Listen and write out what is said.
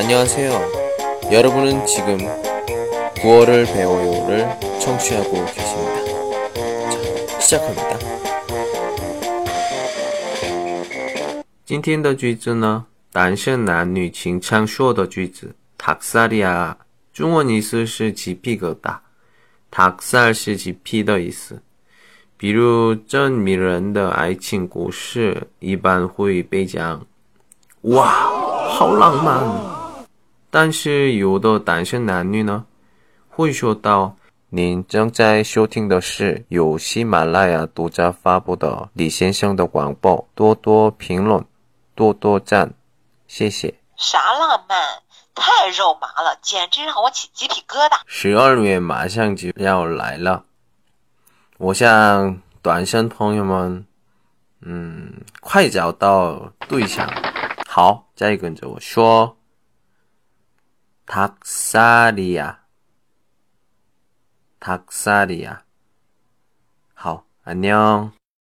안녕하세요. 여러분은 지금 9월을 배워요를 청취하고 계십니다. 자, 시작합니다. 今天的句子呢，单身男女经常说的句子，닭살이야，中文意思是鸡皮疙瘩，닭살是鸡皮的意思。比如真迷人的爱情故事，一般会被讲，哇，好浪漫。 但是有的单身男女呢，会说到：“您正在收听的是由喜马拉雅独家发布的李先生的广播，多多评论，多多赞，谢谢。”啥浪漫？太肉麻了，简直让我起鸡皮疙瘩。十二月马上就要来了，我向单身朋友们，嗯，快找到对象。好，再跟着我说。 닭살이야. 닭살이야. 好, 안녕.